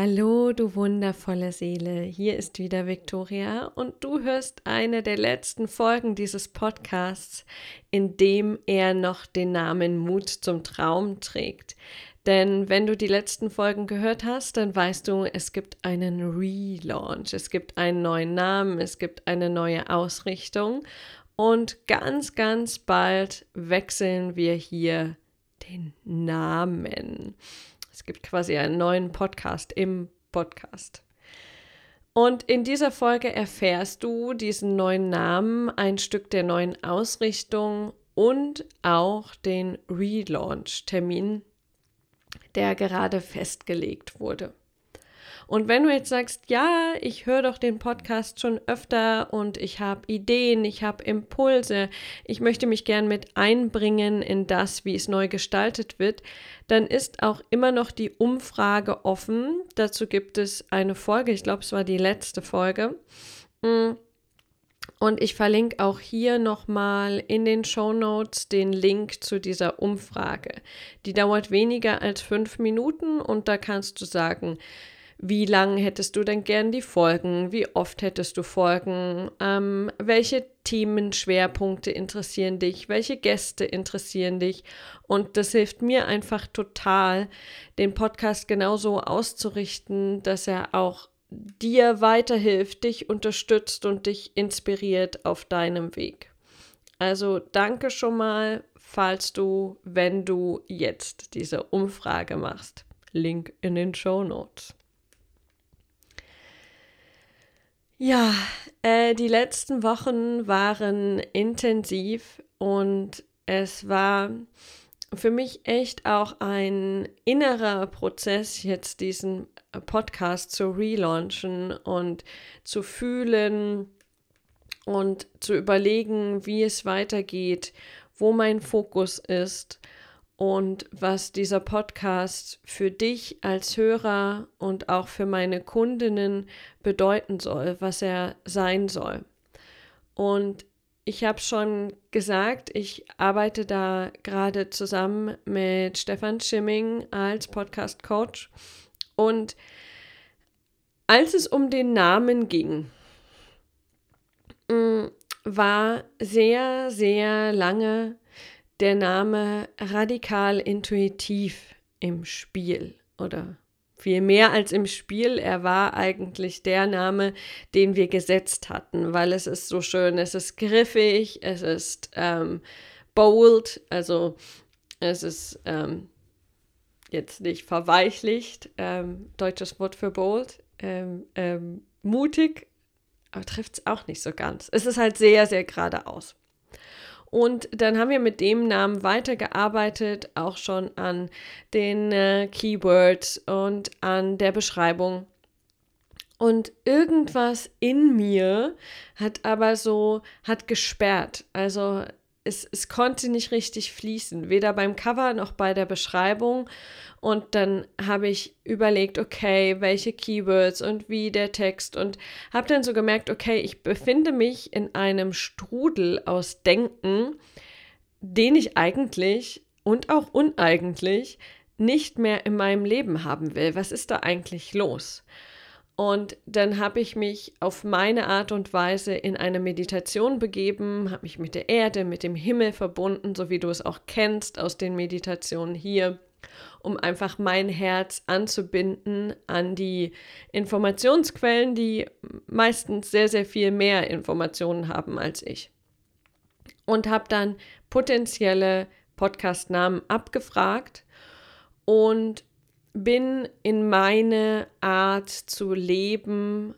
Hallo, du wundervolle Seele. Hier ist wieder Victoria und du hörst eine der letzten Folgen dieses Podcasts, in dem er noch den Namen Mut zum Traum trägt. Denn wenn du die letzten Folgen gehört hast, dann weißt du, es gibt einen Relaunch, es gibt einen neuen Namen, es gibt eine neue Ausrichtung und ganz, ganz bald wechseln wir hier den Namen. Es gibt quasi einen neuen Podcast im Podcast. Und in dieser Folge erfährst du diesen neuen Namen, ein Stück der neuen Ausrichtung und auch den Relaunch-Termin, der gerade festgelegt wurde. Und wenn du jetzt sagst, ja, ich höre doch den Podcast schon öfter und ich habe Ideen, ich habe Impulse, ich möchte mich gern mit einbringen in das, wie es neu gestaltet wird, dann ist auch immer noch die Umfrage offen. Dazu gibt es eine Folge, ich glaube, es war die letzte Folge. Mm. Und ich verlinke auch hier nochmal in den Show Notes den Link zu dieser Umfrage. Die dauert weniger als fünf Minuten und da kannst du sagen, wie lang hättest du denn gern die Folgen? Wie oft hättest du Folgen? Ähm, welche Themenschwerpunkte interessieren dich? Welche Gäste interessieren dich? Und das hilft mir einfach total, den Podcast genauso auszurichten, dass er auch dir weiterhilft, dich unterstützt und dich inspiriert auf deinem Weg. Also danke schon mal, falls du, wenn du jetzt diese Umfrage machst. Link in den Show Notes. Ja, äh, die letzten Wochen waren intensiv und es war für mich echt auch ein innerer Prozess, jetzt diesen Podcast zu relaunchen und zu fühlen und zu überlegen, wie es weitergeht, wo mein Fokus ist und was dieser Podcast für dich als Hörer und auch für meine Kundinnen bedeuten soll, was er sein soll. Und ich habe schon gesagt, ich arbeite da gerade zusammen mit Stefan Schimming als Podcast Coach. Und als es um den Namen ging, mm, war sehr, sehr lange der Name radikal intuitiv im Spiel oder viel mehr als im Spiel. Er war eigentlich der Name, den wir gesetzt hatten, weil es ist so schön, es ist griffig, es ist ähm, bold, also es ist ähm, jetzt nicht verweichlicht, ähm, deutsches Wort für bold, ähm, ähm, mutig, aber trifft es auch nicht so ganz. Es ist halt sehr, sehr geradeaus. Und dann haben wir mit dem Namen weitergearbeitet, auch schon an den äh, Keywords und an der Beschreibung. Und irgendwas in mir hat aber so, hat gesperrt. Also es, es konnte nicht richtig fließen, weder beim Cover noch bei der Beschreibung. Und dann habe ich überlegt, okay, welche Keywords und wie der Text und habe dann so gemerkt, okay, ich befinde mich in einem Strudel aus Denken, den ich eigentlich und auch uneigentlich nicht mehr in meinem Leben haben will. Was ist da eigentlich los? Und dann habe ich mich auf meine Art und Weise in eine Meditation begeben, habe mich mit der Erde, mit dem Himmel verbunden, so wie du es auch kennst aus den Meditationen hier, um einfach mein Herz anzubinden an die Informationsquellen, die meistens sehr, sehr viel mehr Informationen haben als ich. Und habe dann potenzielle Podcast-Namen abgefragt und bin in meine Art zu leben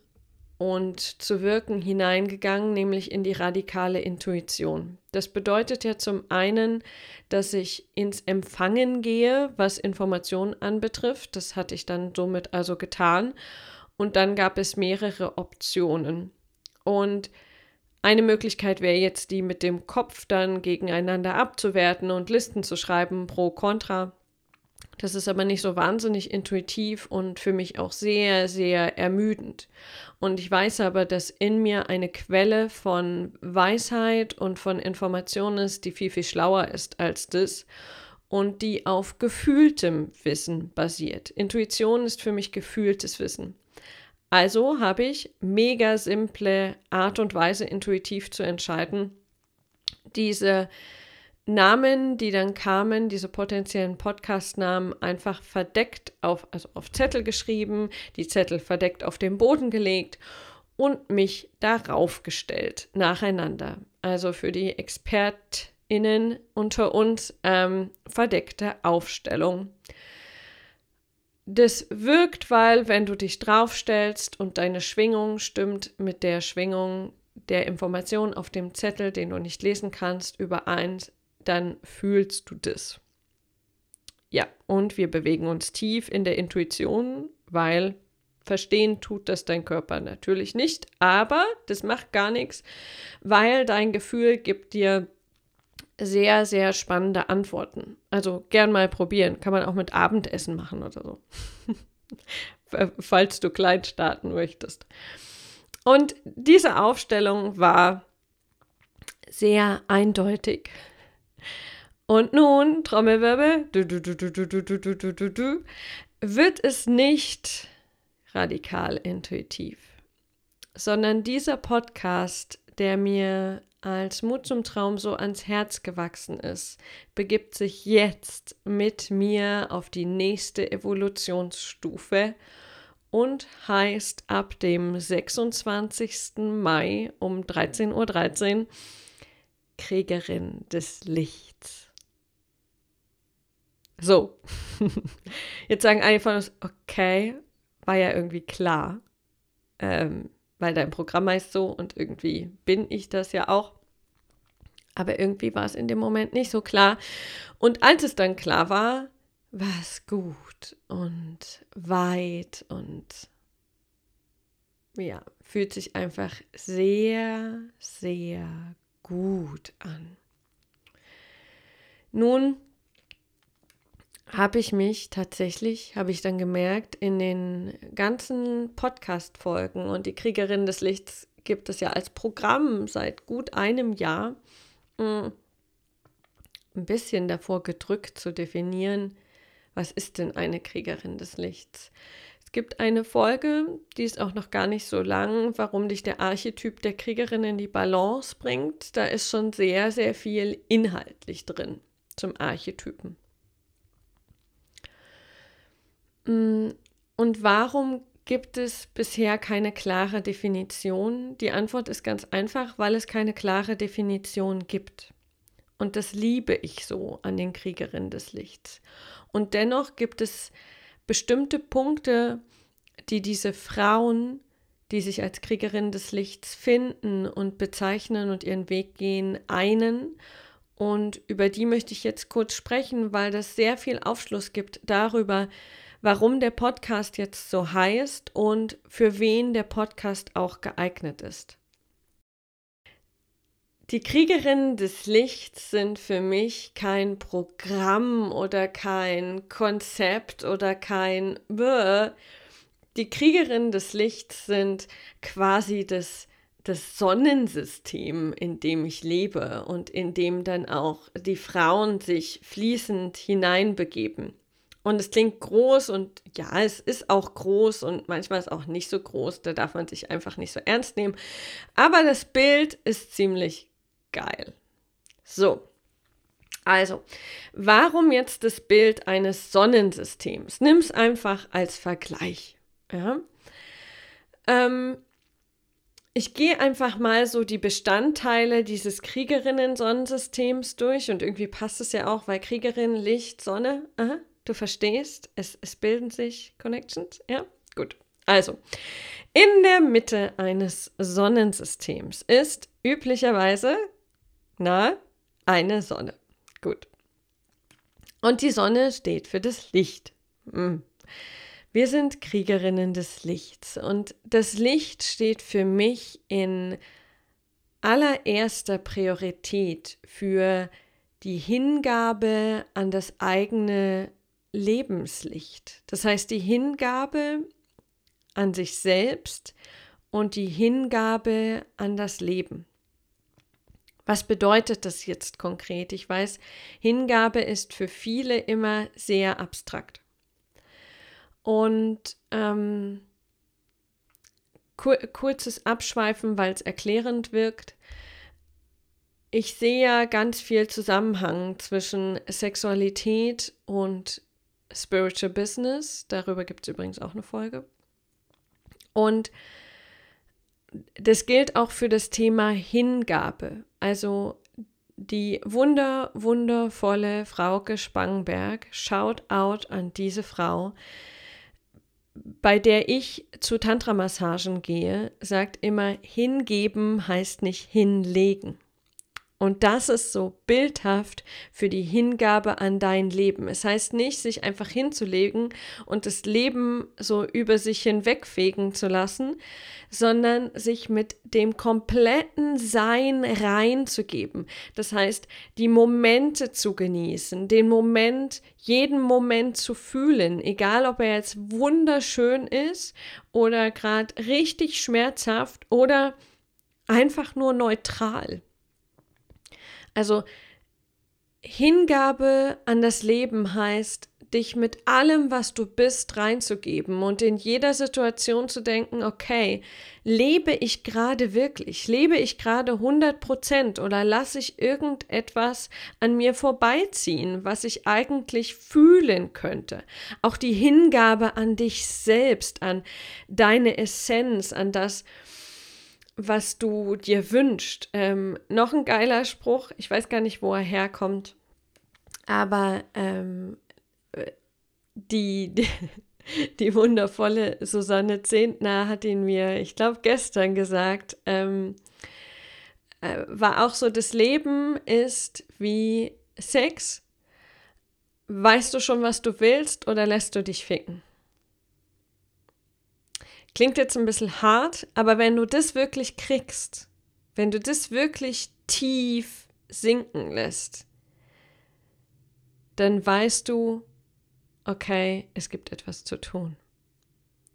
und zu wirken hineingegangen, nämlich in die radikale Intuition. Das bedeutet ja zum einen, dass ich ins Empfangen gehe, was Informationen anbetrifft. Das hatte ich dann somit also getan. Und dann gab es mehrere Optionen. Und eine Möglichkeit wäre jetzt die mit dem Kopf dann gegeneinander abzuwerten und Listen zu schreiben, pro, contra. Das ist aber nicht so wahnsinnig intuitiv und für mich auch sehr, sehr ermüdend. Und ich weiß aber, dass in mir eine Quelle von Weisheit und von Informationen ist, die viel, viel schlauer ist als das. und die auf gefühltem Wissen basiert. Intuition ist für mich gefühltes Wissen. Also habe ich mega simple Art und Weise, intuitiv zu entscheiden, diese Namen, die dann kamen, diese potenziellen Podcast-Namen, einfach verdeckt auf, also auf Zettel geschrieben, die Zettel verdeckt auf den Boden gelegt und mich darauf gestellt, nacheinander. Also für die ExpertInnen unter uns ähm, verdeckte Aufstellung. Das wirkt, weil wenn du dich draufstellst und deine Schwingung stimmt mit der Schwingung der Information auf dem Zettel, den du nicht lesen kannst, überein, dann fühlst du das. Ja, und wir bewegen uns tief in der Intuition, weil verstehen tut das dein Körper natürlich nicht, aber das macht gar nichts, weil dein Gefühl gibt dir sehr, sehr spannende Antworten. Also gern mal probieren. Kann man auch mit Abendessen machen oder so. Falls du klein starten möchtest. Und diese Aufstellung war sehr eindeutig. Und nun, Trommelwirbel, du, du, du, wird es nicht radikal intuitiv, sondern dieser Podcast, der mir als Mut zum Traum so ans Herz gewachsen ist, begibt sich jetzt mit mir auf die nächste Evolutionsstufe und heißt ab dem 26. Mai um 13.13 .13 Uhr Kriegerin des Lichts. So, jetzt sagen einige von uns, okay, war ja irgendwie klar. Ähm, weil dein Programm heißt so und irgendwie bin ich das ja auch. Aber irgendwie war es in dem Moment nicht so klar. Und als es dann klar war, war es gut und weit und ja, fühlt sich einfach sehr, sehr gut an. Nun habe ich mich tatsächlich, habe ich dann gemerkt, in den ganzen Podcast-Folgen und die Kriegerin des Lichts gibt es ja als Programm seit gut einem Jahr, mm, ein bisschen davor gedrückt zu definieren, was ist denn eine Kriegerin des Lichts. Es gibt eine Folge, die ist auch noch gar nicht so lang, warum dich der Archetyp der Kriegerin in die Balance bringt. Da ist schon sehr, sehr viel inhaltlich drin zum Archetypen. Mm, und warum gibt es bisher keine klare Definition? Die Antwort ist ganz einfach, weil es keine klare Definition gibt. Und das liebe ich so an den Kriegerinnen des Lichts. Und dennoch gibt es bestimmte Punkte, die diese Frauen, die sich als Kriegerinnen des Lichts finden und bezeichnen und ihren Weg gehen, einen. Und über die möchte ich jetzt kurz sprechen, weil das sehr viel Aufschluss gibt darüber, warum der Podcast jetzt so heißt und für wen der Podcast auch geeignet ist. Die Kriegerinnen des Lichts sind für mich kein Programm oder kein Konzept oder kein Bäh. Die Kriegerinnen des Lichts sind quasi das, das Sonnensystem, in dem ich lebe und in dem dann auch die Frauen sich fließend hineinbegeben. Und es klingt groß und ja, es ist auch groß und manchmal ist auch nicht so groß. Da darf man sich einfach nicht so ernst nehmen. Aber das Bild ist ziemlich geil. So. Also, warum jetzt das Bild eines Sonnensystems? Nimm es einfach als Vergleich. Ja? Ähm, ich gehe einfach mal so die Bestandteile dieses Kriegerinnen-Sonnensystems durch und irgendwie passt es ja auch, weil Kriegerin, Licht, Sonne, aha, Du verstehst, es, es bilden sich Connections. Ja, gut. Also, in der Mitte eines Sonnensystems ist üblicherweise, na, eine Sonne. Gut. Und die Sonne steht für das Licht. Hm. Wir sind Kriegerinnen des Lichts und das Licht steht für mich in allererster Priorität für die Hingabe an das eigene Lebenslicht. Das heißt, die Hingabe an sich selbst und die Hingabe an das Leben. Was bedeutet das jetzt konkret? Ich weiß, Hingabe ist für viele immer sehr abstrakt. Und ähm, kur kurzes Abschweifen, weil es erklärend wirkt. Ich sehe ja ganz viel Zusammenhang zwischen Sexualität und Spiritual Business. Darüber gibt es übrigens auch eine Folge. Und das gilt auch für das Thema Hingabe. Also die wunder, wundervolle Frauke Spangenberg, shout out an diese Frau, bei der ich zu Tantra-Massagen gehe, sagt immer, hingeben heißt nicht hinlegen. Und das ist so bildhaft für die Hingabe an dein Leben. Es heißt nicht, sich einfach hinzulegen und das Leben so über sich hinwegfegen zu lassen, sondern sich mit dem kompletten Sein reinzugeben. Das heißt, die Momente zu genießen, den Moment, jeden Moment zu fühlen, egal ob er jetzt wunderschön ist oder gerade richtig schmerzhaft oder einfach nur neutral. Also Hingabe an das Leben heißt, dich mit allem, was du bist, reinzugeben und in jeder Situation zu denken, okay, lebe ich gerade wirklich, lebe ich gerade 100 Prozent oder lasse ich irgendetwas an mir vorbeiziehen, was ich eigentlich fühlen könnte. Auch die Hingabe an dich selbst, an deine Essenz, an das, was du dir wünschst. Ähm, noch ein geiler Spruch, ich weiß gar nicht, wo er herkommt, aber ähm, die, die, die, wundervolle Susanne Zehntner hat ihn mir, ich glaube, gestern gesagt, ähm, äh, war auch so, das Leben ist wie Sex. Weißt du schon, was du willst oder lässt du dich ficken? Klingt jetzt ein bisschen hart, aber wenn du das wirklich kriegst, wenn du das wirklich tief sinken lässt, dann weißt du, okay, es gibt etwas zu tun.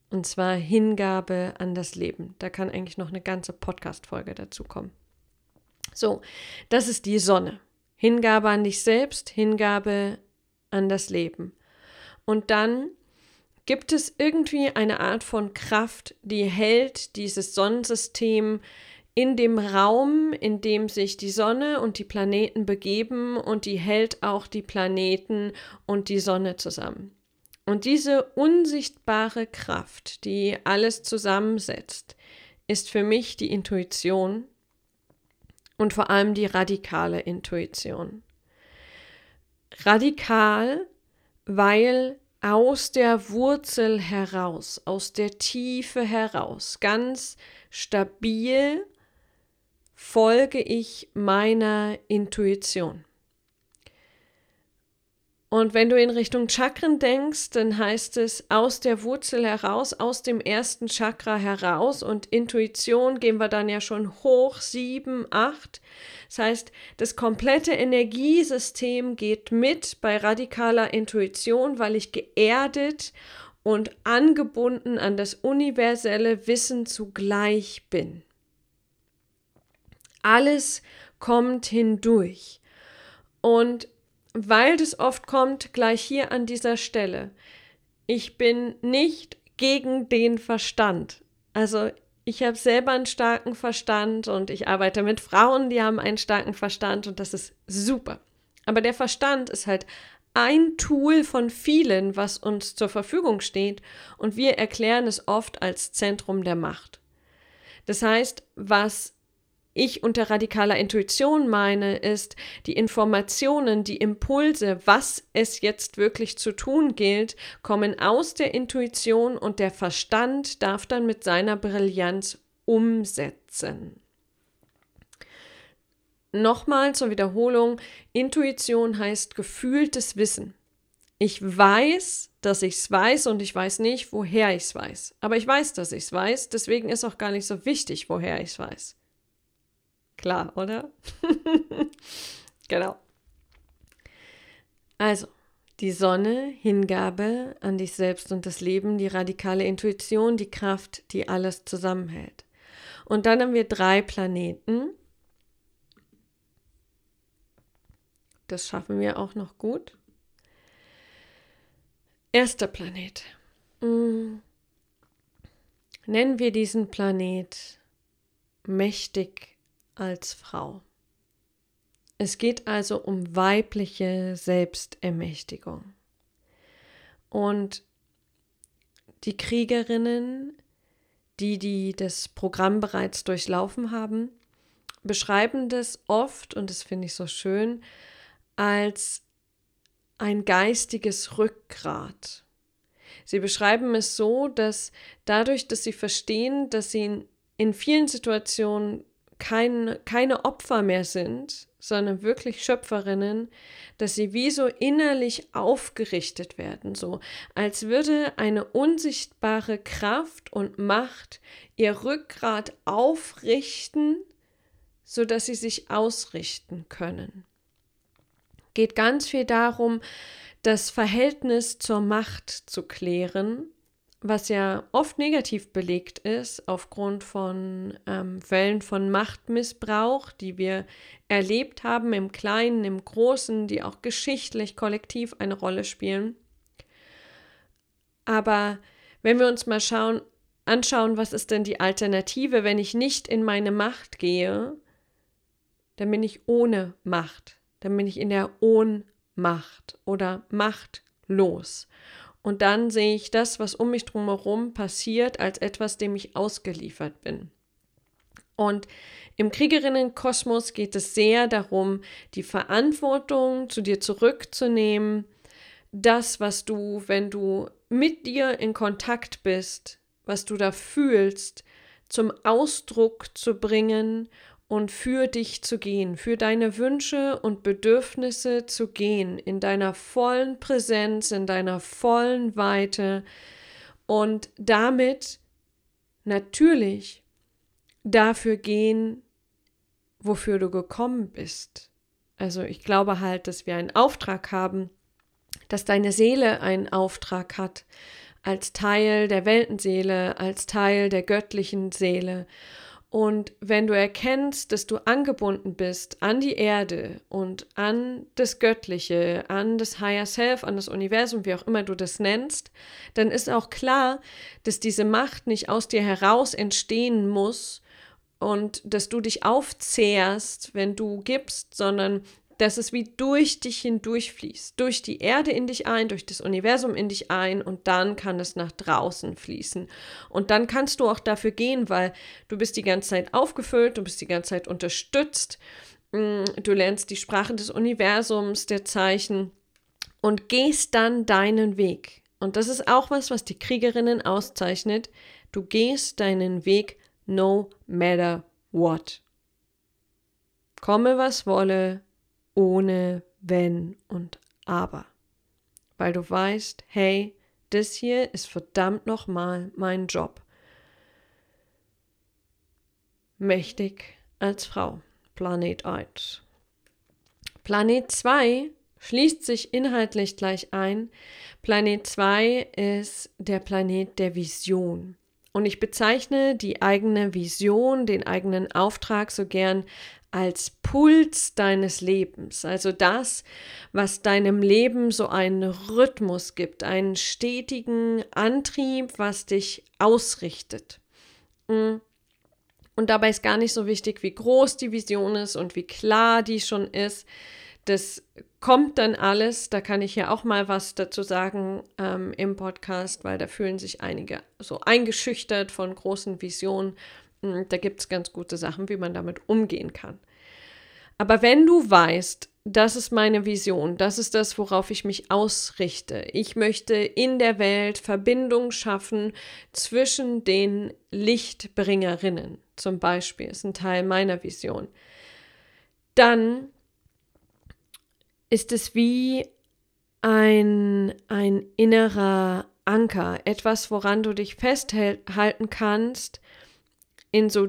Und zwar Hingabe an das Leben. Da kann eigentlich noch eine ganze Podcast-Folge dazu kommen. So, das ist die Sonne. Hingabe an dich selbst, Hingabe an das Leben. Und dann Gibt es irgendwie eine Art von Kraft, die hält dieses Sonnensystem in dem Raum, in dem sich die Sonne und die Planeten begeben und die hält auch die Planeten und die Sonne zusammen. Und diese unsichtbare Kraft, die alles zusammensetzt, ist für mich die Intuition und vor allem die radikale Intuition. Radikal, weil aus der Wurzel heraus, aus der Tiefe heraus, ganz stabil folge ich meiner Intuition. Und wenn du in Richtung Chakren denkst, dann heißt es aus der Wurzel heraus, aus dem ersten Chakra heraus und Intuition gehen wir dann ja schon hoch, sieben, acht. Das heißt, das komplette Energiesystem geht mit bei radikaler Intuition, weil ich geerdet und angebunden an das universelle Wissen zugleich bin. Alles kommt hindurch. Und weil das oft kommt, gleich hier an dieser Stelle. Ich bin nicht gegen den Verstand. Also ich habe selber einen starken Verstand und ich arbeite mit Frauen, die haben einen starken Verstand und das ist super. Aber der Verstand ist halt ein Tool von vielen, was uns zur Verfügung steht und wir erklären es oft als Zentrum der Macht. Das heißt, was ich unter radikaler Intuition meine, ist die Informationen, die Impulse, was es jetzt wirklich zu tun gilt, kommen aus der Intuition und der Verstand darf dann mit seiner Brillanz umsetzen. Nochmal zur Wiederholung, Intuition heißt gefühltes Wissen. Ich weiß, dass ich es weiß und ich weiß nicht, woher ich es weiß. Aber ich weiß, dass ich es weiß, deswegen ist auch gar nicht so wichtig, woher ich es weiß. Klar, oder? genau. Also, die Sonne, Hingabe an dich selbst und das Leben, die radikale Intuition, die Kraft, die alles zusammenhält. Und dann haben wir drei Planeten. Das schaffen wir auch noch gut. Erster Planet. Hm. Nennen wir diesen Planet mächtig als Frau. Es geht also um weibliche Selbstermächtigung. Und die Kriegerinnen, die, die das Programm bereits durchlaufen haben, beschreiben das oft, und das finde ich so schön, als ein geistiges Rückgrat. Sie beschreiben es so, dass dadurch, dass sie verstehen, dass sie in vielen Situationen kein, keine Opfer mehr sind, sondern wirklich Schöpferinnen, dass sie wie so innerlich aufgerichtet werden, so als würde eine unsichtbare Kraft und Macht ihr Rückgrat aufrichten, so dass sie sich ausrichten können. Geht ganz viel darum, das Verhältnis zur Macht zu klären was ja oft negativ belegt ist aufgrund von ähm, Fällen von Machtmissbrauch, die wir erlebt haben im Kleinen, im Großen, die auch geschichtlich, kollektiv eine Rolle spielen. Aber wenn wir uns mal schauen, anschauen, was ist denn die Alternative, wenn ich nicht in meine Macht gehe, dann bin ich ohne Macht, dann bin ich in der Ohnmacht oder machtlos. Und dann sehe ich das, was um mich drumherum passiert, als etwas, dem ich ausgeliefert bin. Und im Kriegerinnenkosmos geht es sehr darum, die Verantwortung zu dir zurückzunehmen, das, was du, wenn du mit dir in Kontakt bist, was du da fühlst, zum Ausdruck zu bringen und für dich zu gehen, für deine Wünsche und Bedürfnisse zu gehen, in deiner vollen Präsenz, in deiner vollen Weite und damit natürlich dafür gehen, wofür du gekommen bist. Also ich glaube halt, dass wir einen Auftrag haben, dass deine Seele einen Auftrag hat, als Teil der Weltenseele, als Teil der göttlichen Seele. Und wenn du erkennst, dass du angebunden bist an die Erde und an das Göttliche, an das Higher Self, an das Universum, wie auch immer du das nennst, dann ist auch klar, dass diese Macht nicht aus dir heraus entstehen muss und dass du dich aufzehrst, wenn du gibst, sondern dass es wie durch dich hindurchfließt, durch die Erde in dich ein, durch das Universum in dich ein und dann kann es nach draußen fließen. Und dann kannst du auch dafür gehen, weil du bist die ganze Zeit aufgefüllt, du bist die ganze Zeit unterstützt, mm, du lernst die Sprache des Universums, der Zeichen und gehst dann deinen Weg. Und das ist auch was, was die Kriegerinnen auszeichnet. Du gehst deinen Weg no matter what. Komme, was wolle, ohne Wenn und Aber. Weil du weißt, hey, das hier ist verdammt nochmal mein Job. Mächtig als Frau. Planet 1. Planet 2 schließt sich inhaltlich gleich ein. Planet 2 ist der Planet der Vision. Und ich bezeichne die eigene Vision, den eigenen Auftrag so gern als Puls deines Lebens, also das, was deinem Leben so einen Rhythmus gibt, einen stetigen Antrieb, was dich ausrichtet. Mm. Und dabei ist gar nicht so wichtig, wie groß die Vision ist und wie klar die schon ist. Das kommt dann alles. Da kann ich ja auch mal was dazu sagen ähm, im Podcast, weil da fühlen sich einige so eingeschüchtert von großen Visionen. Mm, da gibt es ganz gute Sachen, wie man damit umgehen kann. Aber wenn du weißt, das ist meine Vision, das ist das, worauf ich mich ausrichte. Ich möchte in der Welt Verbindung schaffen zwischen den Lichtbringerinnen, zum Beispiel, ist ein Teil meiner Vision. Dann ist es wie ein, ein innerer Anker, etwas, woran du dich festhalten kannst in so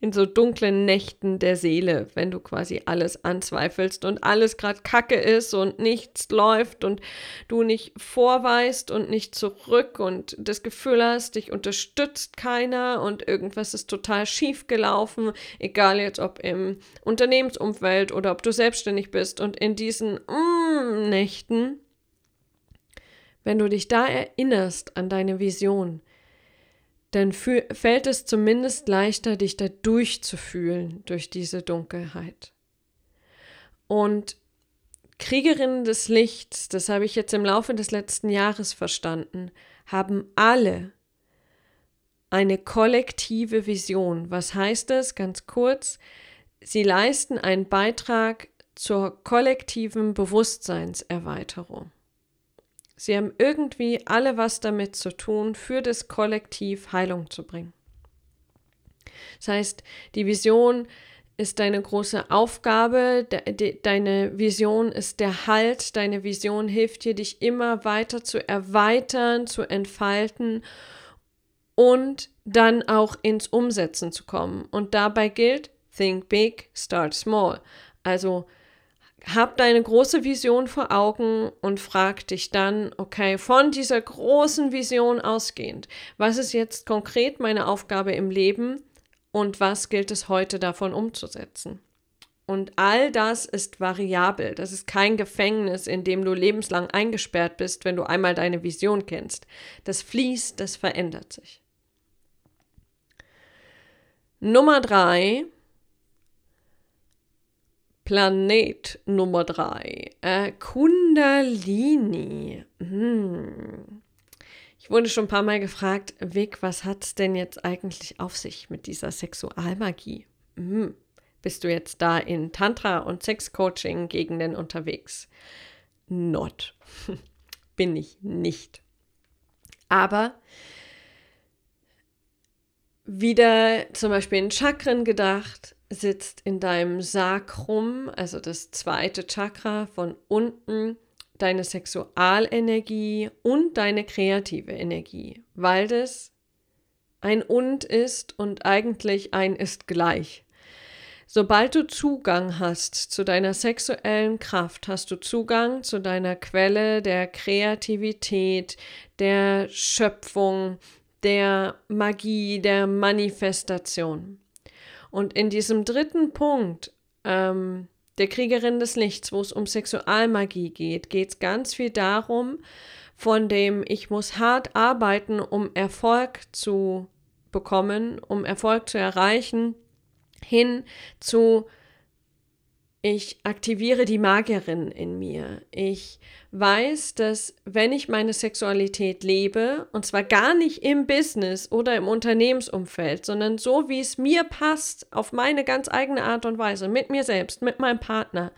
in so dunklen Nächten der Seele, wenn du quasi alles anzweifelst und alles gerade Kacke ist und nichts läuft und du nicht vorweist und nicht zurück und das Gefühl hast, dich unterstützt keiner und irgendwas ist total schief gelaufen, egal jetzt ob im Unternehmensumfeld oder ob du selbstständig bist und in diesen mm, Nächten, wenn du dich da erinnerst an deine Vision, dann fällt es zumindest leichter, dich da durchzufühlen durch diese Dunkelheit. Und Kriegerinnen des Lichts, das habe ich jetzt im Laufe des letzten Jahres verstanden, haben alle eine kollektive Vision. Was heißt das? Ganz kurz, sie leisten einen Beitrag zur kollektiven Bewusstseinserweiterung. Sie haben irgendwie alle was damit zu tun, für das Kollektiv Heilung zu bringen. Das heißt, die Vision ist deine große Aufgabe, de, deine Vision ist der Halt, deine Vision hilft dir, dich immer weiter zu erweitern, zu entfalten und dann auch ins Umsetzen zu kommen. Und dabei gilt, think big, start small. Also hab deine große Vision vor Augen und frag dich dann, okay, von dieser großen Vision ausgehend, was ist jetzt konkret meine Aufgabe im Leben und was gilt es heute davon umzusetzen? Und all das ist variabel. Das ist kein Gefängnis, in dem du lebenslang eingesperrt bist, wenn du einmal deine Vision kennst. Das fließt, das verändert sich. Nummer drei, Planet Nummer drei, äh, Kundalini. Hm. Ich wurde schon ein paar Mal gefragt, Vic, was hat es denn jetzt eigentlich auf sich mit dieser Sexualmagie? Hm. Bist du jetzt da in Tantra- und Sexcoaching-Gegenden unterwegs? Not. Bin ich nicht. Aber wieder zum Beispiel in Chakren gedacht, sitzt in deinem Sakrum, also das zweite Chakra von unten, deine Sexualenergie und deine kreative Energie, weil das ein und ist und eigentlich ein ist gleich. Sobald du Zugang hast zu deiner sexuellen Kraft, hast du Zugang zu deiner Quelle der Kreativität, der Schöpfung, der Magie, der Manifestation. Und in diesem dritten Punkt, ähm, der Kriegerin des Lichts, wo es um Sexualmagie geht, geht es ganz viel darum, von dem ich muss hart arbeiten, um Erfolg zu bekommen, um Erfolg zu erreichen, hin zu ich aktiviere die Magierin in mir. Ich weiß, dass wenn ich meine Sexualität lebe, und zwar gar nicht im Business oder im Unternehmensumfeld, sondern so, wie es mir passt, auf meine ganz eigene Art und Weise, mit mir selbst, mit meinem Partner,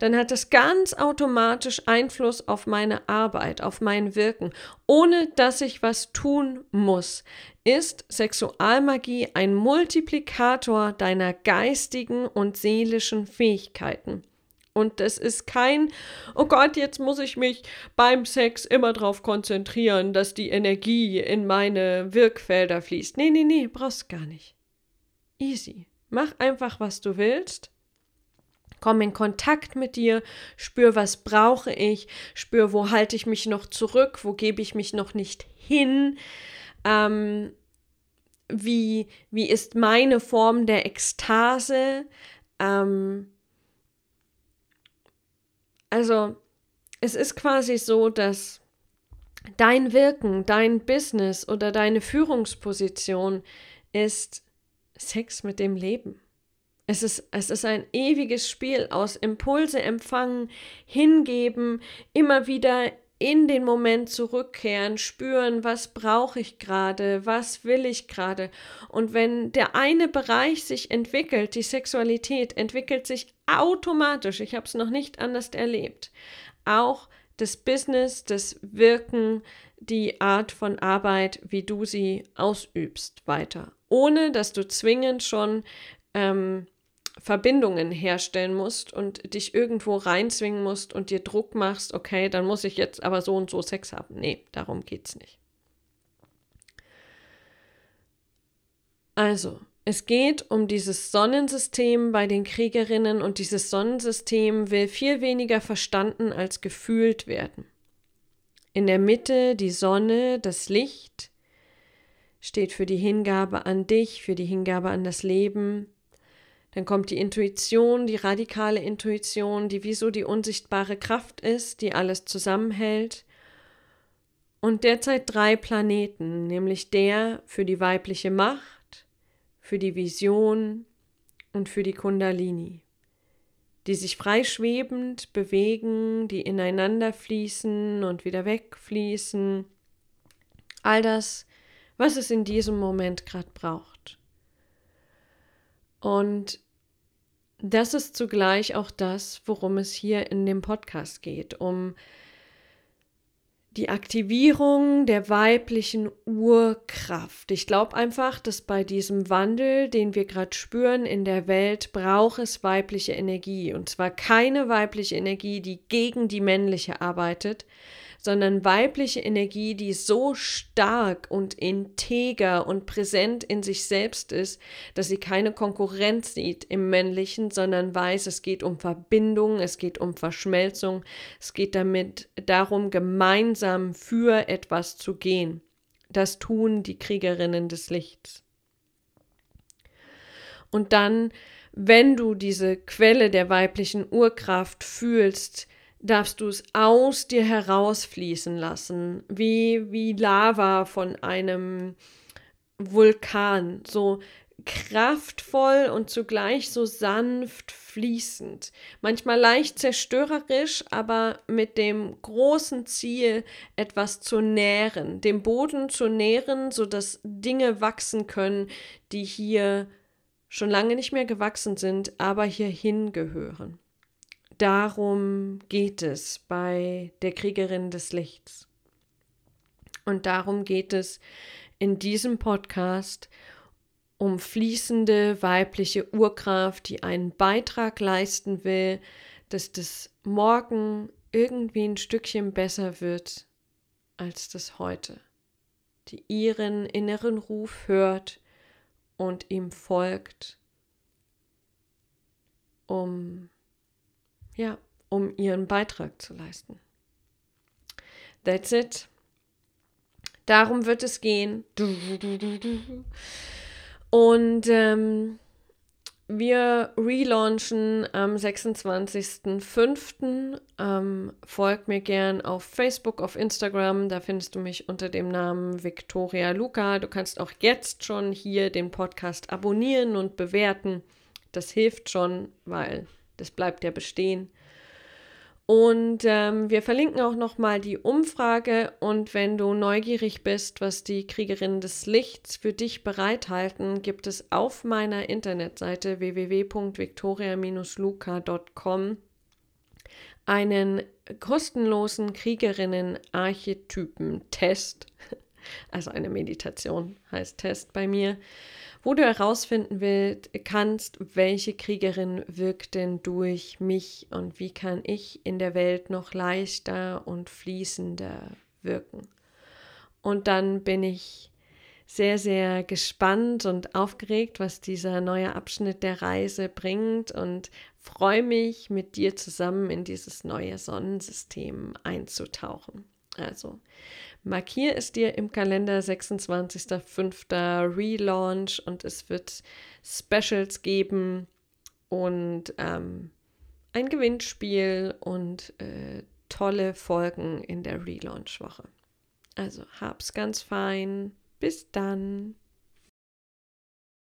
dann hat das ganz automatisch Einfluss auf meine Arbeit, auf mein Wirken, ohne dass ich was tun muss. Ist Sexualmagie ein Multiplikator deiner geistigen und seelischen Fähigkeiten? Und das ist kein, oh Gott, jetzt muss ich mich beim Sex immer darauf konzentrieren, dass die Energie in meine Wirkfelder fließt. Nee, nee, nee, brauchst gar nicht. Easy. Mach einfach, was du willst Komm in Kontakt mit dir, spür, was brauche ich, spür, wo halte ich mich noch zurück, wo gebe ich mich noch nicht hin, ähm, wie, wie ist meine Form der Ekstase. Ähm, also es ist quasi so, dass dein Wirken, dein Business oder deine Führungsposition ist Sex mit dem Leben. Es ist, es ist ein ewiges Spiel aus Impulse empfangen, hingeben, immer wieder in den Moment zurückkehren, spüren, was brauche ich gerade, was will ich gerade. Und wenn der eine Bereich sich entwickelt, die Sexualität entwickelt sich automatisch, ich habe es noch nicht anders erlebt, auch das Business, das Wirken, die Art von Arbeit, wie du sie ausübst, weiter. Ohne dass du zwingend schon ähm, Verbindungen herstellen musst und dich irgendwo reinzwingen musst und dir Druck machst, okay, dann muss ich jetzt aber so und so Sex haben. Nee, darum geht's nicht. Also, Es geht um dieses Sonnensystem bei den Kriegerinnen und dieses Sonnensystem will viel weniger verstanden als gefühlt werden. In der Mitte die Sonne, das Licht, steht für die Hingabe an dich, für die Hingabe an das Leben. Dann kommt die Intuition, die radikale Intuition, die wie so die unsichtbare Kraft ist, die alles zusammenhält. Und derzeit drei Planeten, nämlich der für die weibliche Macht, für die Vision und für die Kundalini, die sich freischwebend bewegen, die ineinander fließen und wieder wegfließen. All das, was es in diesem Moment gerade braucht. Und das ist zugleich auch das, worum es hier in dem Podcast geht, um die Aktivierung der weiblichen Urkraft. Ich glaube einfach, dass bei diesem Wandel, den wir gerade spüren in der Welt, braucht es weibliche Energie. Und zwar keine weibliche Energie, die gegen die männliche arbeitet, sondern weibliche Energie, die so stark und integer und präsent in sich selbst ist, dass sie keine Konkurrenz sieht im männlichen, sondern weiß, es geht um Verbindung, es geht um Verschmelzung, es geht damit darum, gemeinsam für etwas zu gehen. Das tun die Kriegerinnen des Lichts. Und dann, wenn du diese Quelle der weiblichen Urkraft fühlst, darfst du es aus dir herausfließen lassen, wie, wie Lava von einem Vulkan, so kraftvoll und zugleich so sanft fließend, manchmal leicht zerstörerisch, aber mit dem großen Ziel, etwas zu nähren, dem Boden zu nähren, sodass Dinge wachsen können, die hier schon lange nicht mehr gewachsen sind, aber hierhin gehören darum geht es bei der Kriegerin des Lichts. Und darum geht es in diesem Podcast um fließende weibliche Urkraft, die einen Beitrag leisten will, dass das morgen irgendwie ein Stückchen besser wird als das heute, die ihren inneren Ruf hört und ihm folgt, um ja, um ihren Beitrag zu leisten. That's it. Darum wird es gehen. Und ähm, wir relaunchen am 26.05. Ähm, folgt mir gern auf Facebook, auf Instagram. Da findest du mich unter dem Namen Victoria Luca. Du kannst auch jetzt schon hier den Podcast abonnieren und bewerten. Das hilft schon, weil das bleibt ja bestehen. Und ähm, wir verlinken auch nochmal die Umfrage. Und wenn du neugierig bist, was die Kriegerinnen des Lichts für dich bereithalten, gibt es auf meiner Internetseite www.victoria-luca.com einen kostenlosen Kriegerinnen-Archetypen-Test. Also eine Meditation heißt Test bei mir wo du herausfinden willst, kannst, welche Kriegerin wirkt denn durch mich und wie kann ich in der Welt noch leichter und fließender wirken. Und dann bin ich sehr, sehr gespannt und aufgeregt, was dieser neue Abschnitt der Reise bringt und freue mich, mit dir zusammen in dieses neue Sonnensystem einzutauchen. Also Markier es dir im Kalender 26.05. Relaunch und es wird Specials geben und ähm, ein Gewinnspiel und äh, tolle Folgen in der Relaunch-Woche. Also hab's ganz fein. Bis dann.